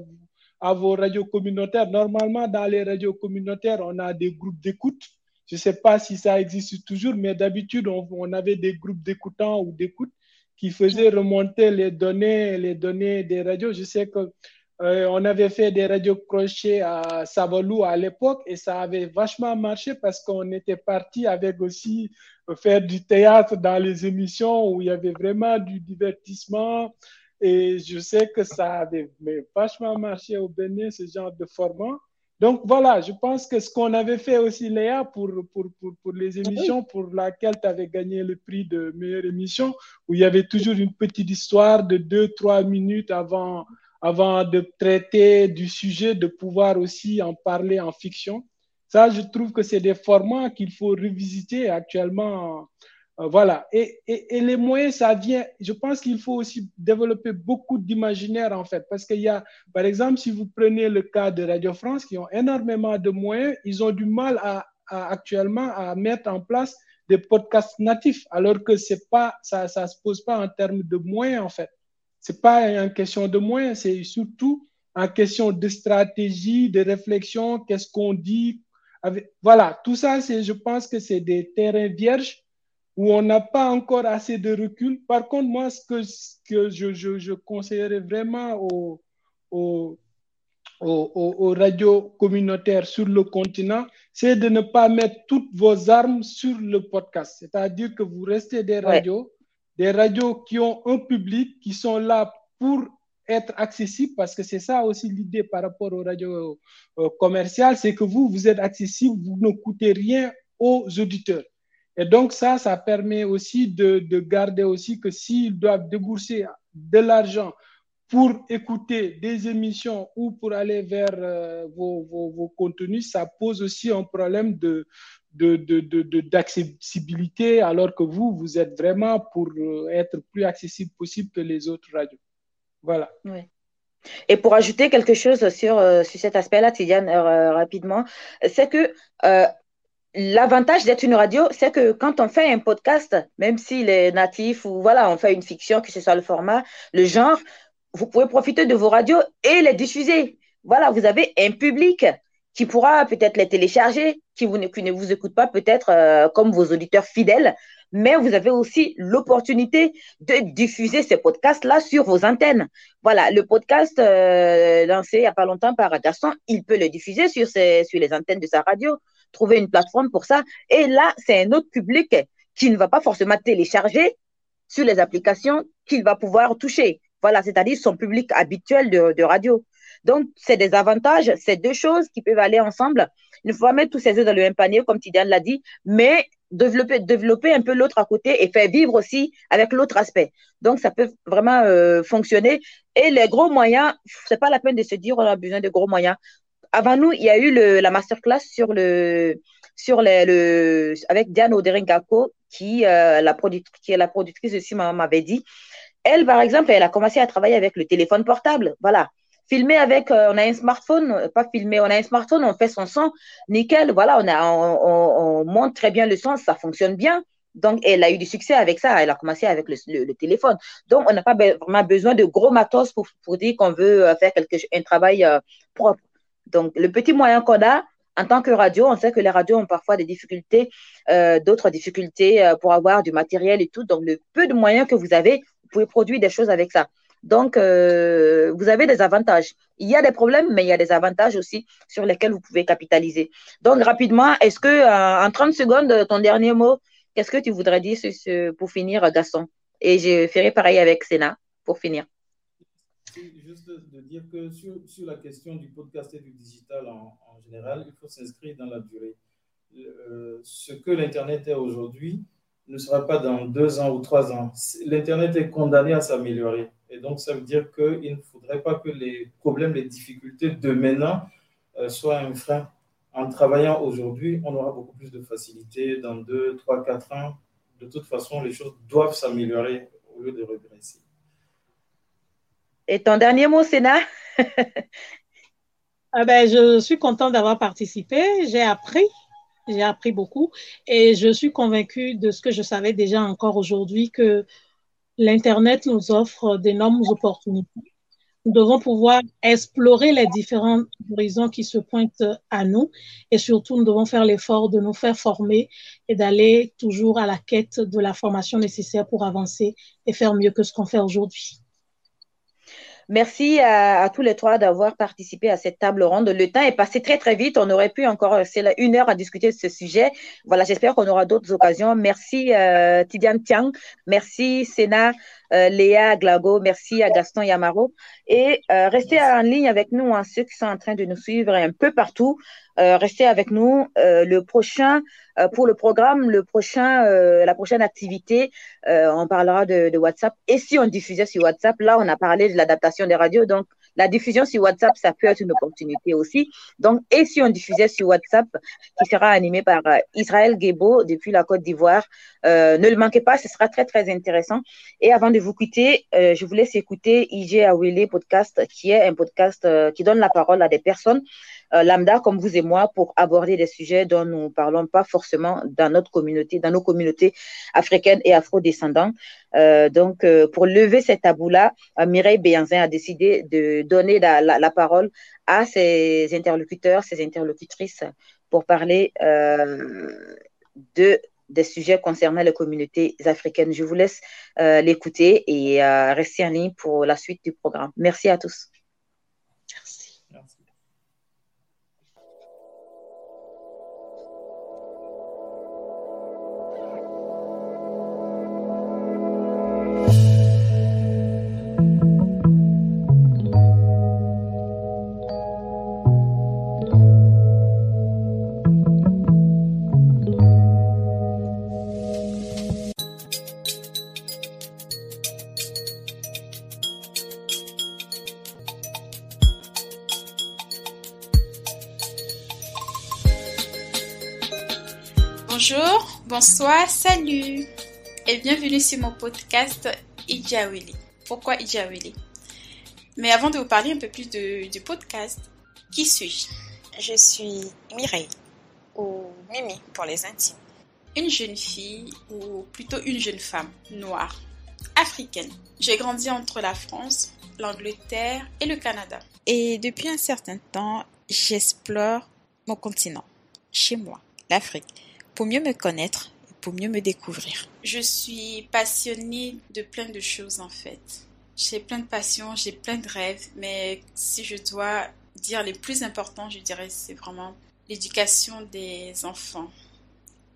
à vos radios communautaires. Normalement, dans les radios communautaires, on a des groupes d'écoute je ne sais pas si ça existe toujours, mais d'habitude, on, avait des groupes d'écoutants ou d'écoute qui faisaient remonter les données, les données des radios. Je sais que euh, on avait fait des radios crochets à Savolou à l'époque et ça avait vachement marché parce qu'on était parti avec aussi euh, faire du théâtre dans les émissions où il y avait vraiment du divertissement. Et je sais que ça avait vachement marché au Bénin, ce genre de format. Donc voilà, je pense que ce qu'on avait fait aussi, Léa, pour, pour, pour, pour les émissions pour laquelle tu avais gagné le prix de meilleure émission, où il y avait toujours une petite histoire de deux, trois minutes avant, avant de traiter du sujet, de pouvoir aussi en parler en fiction. Ça, je trouve que c'est des formats qu'il faut revisiter actuellement euh, voilà. Et, les moyens, ça vient. Je pense qu'il faut aussi développer beaucoup d'imaginaire, en fait. Parce qu'il y a, par exemple, si vous prenez le cas de Radio France, qui ont énormément de moyens, ils ont du mal à, actuellement à mettre en place des podcasts natifs, alors que pas, ça ne se pose pas en termes de moyens, en fait. C'est pas une question de moyens, c'est surtout en question de stratégie, de réflexion, qu'est-ce qu'on dit. Voilà, tout ça, c'est, je pense que c'est des terrains vierges où on n'a pas encore assez de recul. Par contre, moi, ce que, que je, je, je, conseillerais vraiment aux, aux, aux, radios communautaires sur le continent, c'est de ne pas mettre toutes vos armes sur le podcast. C'est-à-dire que vous restez des radios, des radios qui ont un public, qui sont là pour être accessibles, parce que c'est ça aussi l'idée par rapport aux radios euh, commerciales, c'est que vous, vous êtes accessible, vous ne coûtez rien aux auditeurs. Et donc ça, ça permet aussi de, de garder aussi que s'ils doivent débourser de l'argent pour écouter des émissions ou pour aller vers euh, vos, contenus, ça pose aussi un problème de, d'accessibilité, de, alors que vous, vous êtes vraiment pour euh, être plus accessible possible que les autres radios. Voilà. Et pour ajouter quelque chose sur, euh, sur cet aspect-là, Tidiane, rapidement, c'est que L'avantage d'être une radio, c'est que quand on fait un podcast, même s'il est natif ou voilà, on fait une fiction, que ce soit le format, le genre, vous pouvez profiter de vos radios et les diffuser. Voilà, vous avez un public qui pourra peut-être les télécharger, qui, vous ne, ne vous écoute pas peut-être euh, comme vos auditeurs fidèles, mais vous avez aussi l'opportunité de diffuser ces podcasts-là sur vos antennes. Voilà, le podcast euh, lancé il n'y a pas longtemps par Gaston, il peut le diffuser sur, ses, sur les antennes de sa radio trouver une plateforme pour ça. Et là, c'est un autre public qui ne va pas forcément télécharger sur les applications qu'il va pouvoir toucher. Voilà, c'est-à-dire son public habituel de, radio. Donc, c'est des avantages, c'est deux choses qui peuvent aller ensemble. Il ne faut pas mettre tous ces œufs dans le même panier, comme Tidiane l'a dit, mais développer, développer un peu l'autre à côté et faire vivre aussi avec l'autre aspect. Donc, ça peut vraiment euh, fonctionner. Et les gros moyens, c'est pas la peine de se dire on a besoin de gros moyens avant nous, il y a eu la masterclass sur le, sur le, avec Diane Oderingako, qui, euh, qui est la productrice aussi, m'avait dit. Elle, par exemple, elle a commencé à travailler avec le téléphone portable. Voilà. Filmer avec, euh, on a un smartphone, pas filmer, on a un smartphone, on fait son son, nickel, voilà, on, a, on, on, monte très bien le son, ça fonctionne bien. Donc, elle a eu du succès avec ça. Elle a commencé avec le, téléphone. Donc, on n'a pas vraiment besoin de gros matos pour, pour dire qu'on veut euh, faire quelque, un travail propre. Donc, le petit moyen qu'on a, en tant que radio, on sait que les radios ont parfois des difficultés, euh, d'autres difficultés euh, pour avoir du matériel et tout. Donc, le peu de moyens que vous avez, vous pouvez produire des choses avec ça. Donc, euh, vous avez des avantages. Il y a des problèmes, mais il y a des avantages aussi sur lesquels vous pouvez capitaliser. Donc, rapidement, est-ce que en 30 secondes, ton dernier mot, qu'est-ce que tu voudrais dire pour finir, Gaston? Et je ferai pareil avec Sénat pour finir juste de dire que sur, la question du podcast et du digital en, en général, il faut s'inscrire dans la durée. ce que l'Internet est aujourd'hui ne sera pas dans deux ans ou trois ans. L'Internet est condamné à s'améliorer. Et donc, ça veut dire qu'il ne faudrait pas que les problèmes, les difficultés de maintenant euh, soient un frein. En travaillant aujourd'hui, on aura beaucoup plus de facilité dans deux, trois, quatre ans. De toute façon, les choses doivent s'améliorer au lieu de regresser. Et ton dernier mot, Sénat? Ah ben, Je suis contente d'avoir participé. J'ai appris j'ai appris beaucoup et je suis convaincue de ce que je savais déjà encore aujourd'hui que l'Internet nous offre d'énormes opportunités. Nous devons pouvoir explorer les différents horizons qui se pointent à nous et surtout nous devons faire l'effort de nous faire former et d'aller toujours à la quête de la formation nécessaire pour avancer et faire mieux que ce qu'on fait aujourd'hui. Merci à, tous les trois d'avoir participé à cette table ronde. Le temps est passé très, très vite. On aurait pu encore rester une heure à discuter de ce sujet. Voilà, j'espère qu'on aura d'autres occasions. Merci euh, Tidiane Tiang. Merci Sénat. Euh, Léa Glago, merci à Gaston Yamaro. Et euh, restez en ligne avec nous, hein, ceux qui sont en train de nous suivre un peu partout. Euh, restez avec nous. le prochain, pour le programme, le prochain, la prochaine activité, on parlera de, WhatsApp. Et si on diffusait sur WhatsApp, là, on a parlé de l'adaptation des radios. Donc, la diffusion sur WhatsApp, ça peut être une opportunité aussi. Donc, et si on diffusait sur WhatsApp, qui sera animé par Israël Gebo depuis la Côte d'Ivoire, ne le manquez pas, ce sera très, très intéressant. Et avant de vous quitter, euh, je vous laisse écouter IG Awele Podcast, qui est un podcast euh, qui donne la parole à des personnes euh, lambda comme vous et moi pour aborder des sujets dont nous ne parlons pas forcément dans notre communauté, dans nos communautés africaines et afro-descendants. donc, pour lever cet tabou-là, Mireille Béanzin a décidé de donner la, parole à ses interlocuteurs, ses interlocutrices pour parler de des sujets concernant les communautés africaines. Je vous laisse euh, l'écouter et euh, rester en ligne pour la suite du programme. Merci à tous. Bonsoir, salut et bienvenue sur mon podcast Ijawili. Pourquoi Ijawili? Mais avant de vous parler un peu plus du podcast, qui suis-je? Je suis Mireille, ou Mimi pour les intimes. Une jeune fille, ou plutôt une jeune femme, noire, africaine. J'ai grandi entre la France, l'Angleterre et le Canada. Et depuis un certain temps, j'explore mon continent, chez moi, l'Afrique pour mieux me connaître pour mieux me découvrir. Je suis passionnée de plein de choses en fait. J'ai plein de passions, j'ai plein de rêves, mais si je dois dire les plus importants, je dirais c'est vraiment l'éducation des enfants.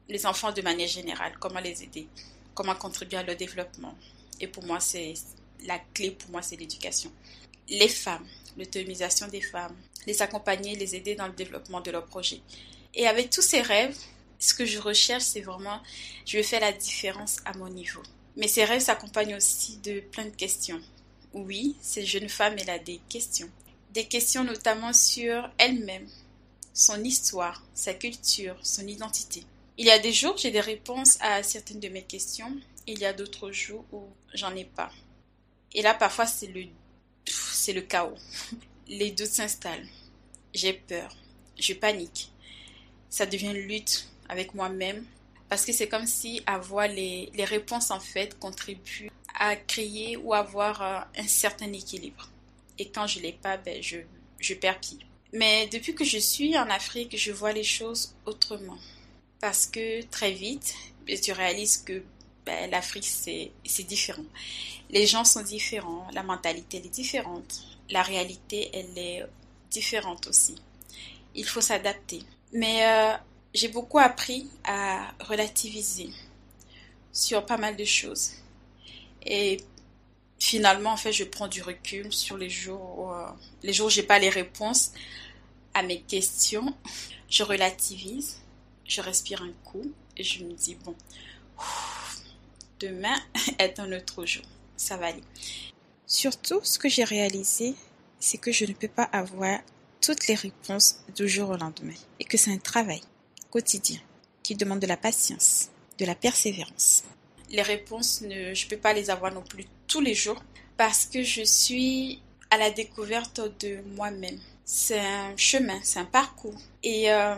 Les enfants de manière générale, comment les aider, comment contribuer à leur développement. Et pour moi, c'est la clé pour moi, c'est l'éducation. Les femmes, l'autonomisation des femmes, les accompagner, les aider dans le développement de leurs projets. Et avec tous ces rêves, ce que je recherche, c'est vraiment, je veux faire la différence à mon niveau. Mais ces rêves s'accompagnent aussi de plein de questions. Oui, cette jeune femme, elle a des questions. Des questions notamment sur elle-même, son histoire, sa culture, son identité. Il y a des jours, j'ai des réponses à certaines de mes questions. Il y a d'autres jours où j'en ai pas. Et là, parfois, c'est le, c'est le chaos. Les doutes s'installent. J'ai peur. Je panique. Ça devient une lutte avec moi-même parce que c'est comme si avoir les, les, réponses en fait contribue à créer ou avoir euh, un certain équilibre. Et quand je l'ai pas, ben, je, je perds pied. Mais depuis que je suis en Afrique, je vois les choses autrement. Parce que très vite, ben, tu réalises que ben, l'Afrique, c'est différent. Les gens sont différents, la mentalité est différente, la réalité, elle est différente aussi. Il faut s'adapter. Mais euh, j'ai beaucoup appris à relativiser sur pas mal de choses. Et finalement, en fait, je prends du recul sur les jours où, euh, les jours où j'ai pas les réponses à mes questions. Je relativise, je respire un coup et je me dis, bon, demain est un autre jour. Ça va aller. Surtout, ce que j'ai réalisé, c'est que je ne peux pas avoir toutes les réponses du jour au lendemain et que c'est un travail quotidien qui demande de la patience, de la persévérance. Les réponses, ne, je ne peux pas les avoir non plus tous les jours parce que je suis à la découverte de moi-même. C'est un chemin, c'est un parcours. Et, euh,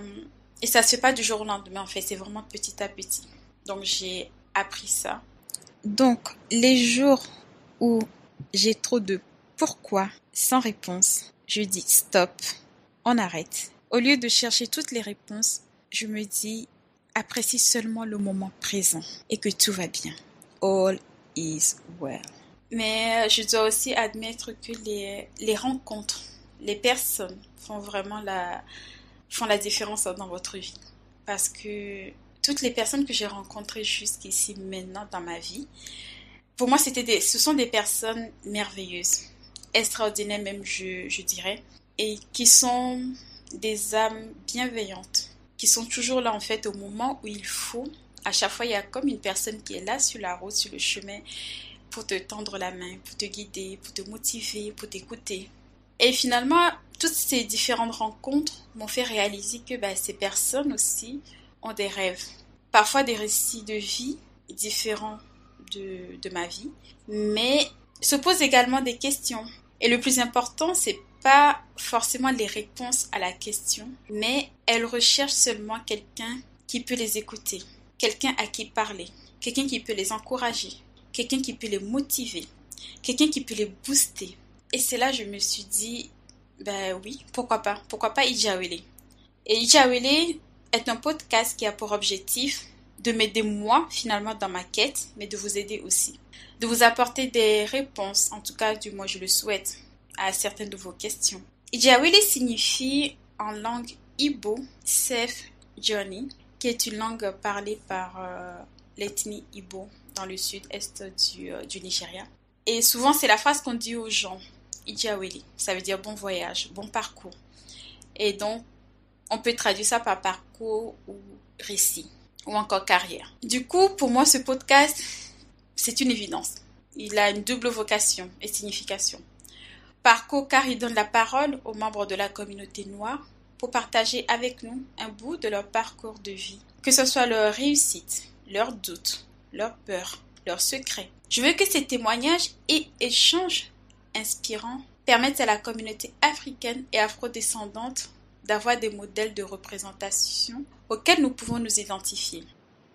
et ça ne se fait pas du jour au lendemain, en fait, c'est vraiment petit à petit. Donc j'ai appris ça. Donc, les jours où j'ai trop de pourquoi sans réponse, je dis stop, on arrête. Au lieu de chercher toutes les réponses, je me dis apprécie seulement le moment présent et que tout va bien. All is well. Mais je dois aussi admettre que les, les rencontres, les personnes font vraiment la, font la différence dans votre vie. Parce que toutes les personnes que j'ai rencontrées jusqu'ici maintenant dans ma vie, pour moi, ce sont des personnes merveilleuses, extraordinaires même, je, je dirais, et qui sont des âmes bienveillantes, qui sont toujours là en fait au moment où il faut. À chaque fois, il y a comme une personne qui est là sur la route, sur le chemin, pour te tendre la main, pour te guider, pour te motiver, pour t'écouter. Et finalement, toutes ces différentes rencontres m'ont fait réaliser que bah, ces personnes aussi ont des rêves, parfois des récits de vie différents de, de ma vie, mais se posent également des questions. Et le plus important, c'est pas forcément les réponses à la question, mais elles recherchent seulement quelqu'un qui peut les écouter, quelqu'un à qui parler, quelqu'un qui peut les encourager, quelqu'un qui peut les motiver, quelqu'un qui peut les booster. Et c'est là que je me suis dit, ben oui, pourquoi pas, pourquoi pas Ijawele. Et Ijawele est un podcast qui a pour objectif de m'aider moi finalement dans ma quête, mais de vous aider aussi. De vous apporter des réponses, en tout cas du moins je le souhaite, à certaines de vos questions. Ijawele signifie en langue Igbo Safe Journey, qui est une langue parlée par euh, l'ethnie Igbo dans le sud-est du, euh, du Nigeria. Et souvent c'est la phrase qu'on dit aux gens, Ijawele, ça veut dire bon voyage, bon parcours. Et donc on peut traduire ça par parcours ou récit ou encore carrière. Du coup, pour moi, ce podcast, c'est une évidence. Il a une double vocation et signification. Parcours car il donne la parole aux membres de la communauté noire pour partager avec nous un bout de leur parcours de vie, que ce soit leur réussite, leurs doutes, leurs peurs, leurs secrets. Je veux que ces témoignages et échanges inspirants permettent à la communauté africaine et afrodescendante d'avoir des modèles de représentation auxquels nous pouvons nous identifier.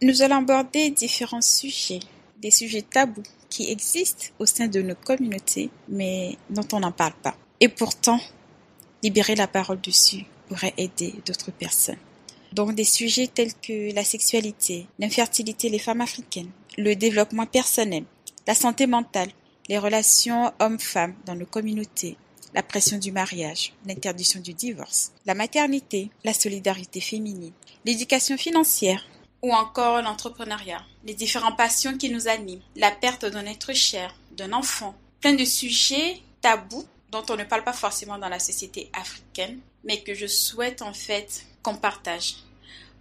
Nous allons aborder différents sujets, des sujets tabous qui existent au sein de nos communautés, mais dont on n'en parle pas. Et pourtant, libérer la parole dessus pourrait aider d'autres personnes. Donc des sujets tels que la sexualité, l'infertilité des femmes africaines, le développement personnel, la santé mentale, les relations hommes-femmes dans nos communautés, la pression du mariage, l'interdiction du divorce, la maternité, la solidarité féminine, l'éducation financière ou encore l'entrepreneuriat, les différentes passions qui nous animent, la perte d'un être cher, d'un enfant, plein de sujets tabous dont on ne parle pas forcément dans la société africaine, mais que je souhaite en fait qu'on partage.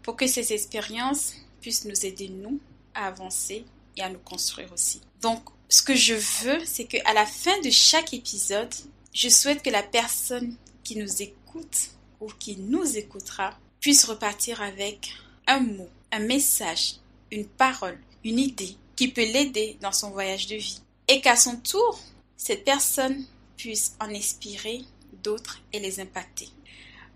Pour que ces expériences puissent nous aider, nous, à avancer et à nous construire aussi. Donc, ce que je veux, c'est qu'à la fin de chaque épisode, je souhaite que la personne qui nous écoute ou qui nous écoutera puisse repartir avec un mot, un message, une parole, une idée qui peut l'aider dans son voyage de vie. Et qu'à son tour, cette personne puisse en inspirer d'autres et les impacter.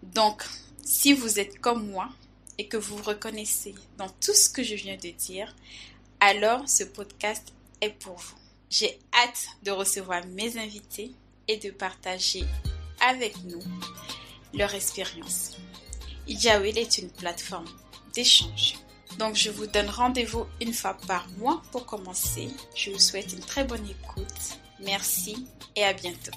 Donc, si vous êtes comme moi et que vous reconnaissez dans tout ce que je viens de dire, alors ce podcast est pour vous. J'ai hâte de recevoir mes invités et de partager avec nous leur expérience. Idiawil est une plateforme Donc je vous donne rendez-vous une fois par mois pour commencer. Je vous souhaite une très bonne écoute. Merci et à bientôt.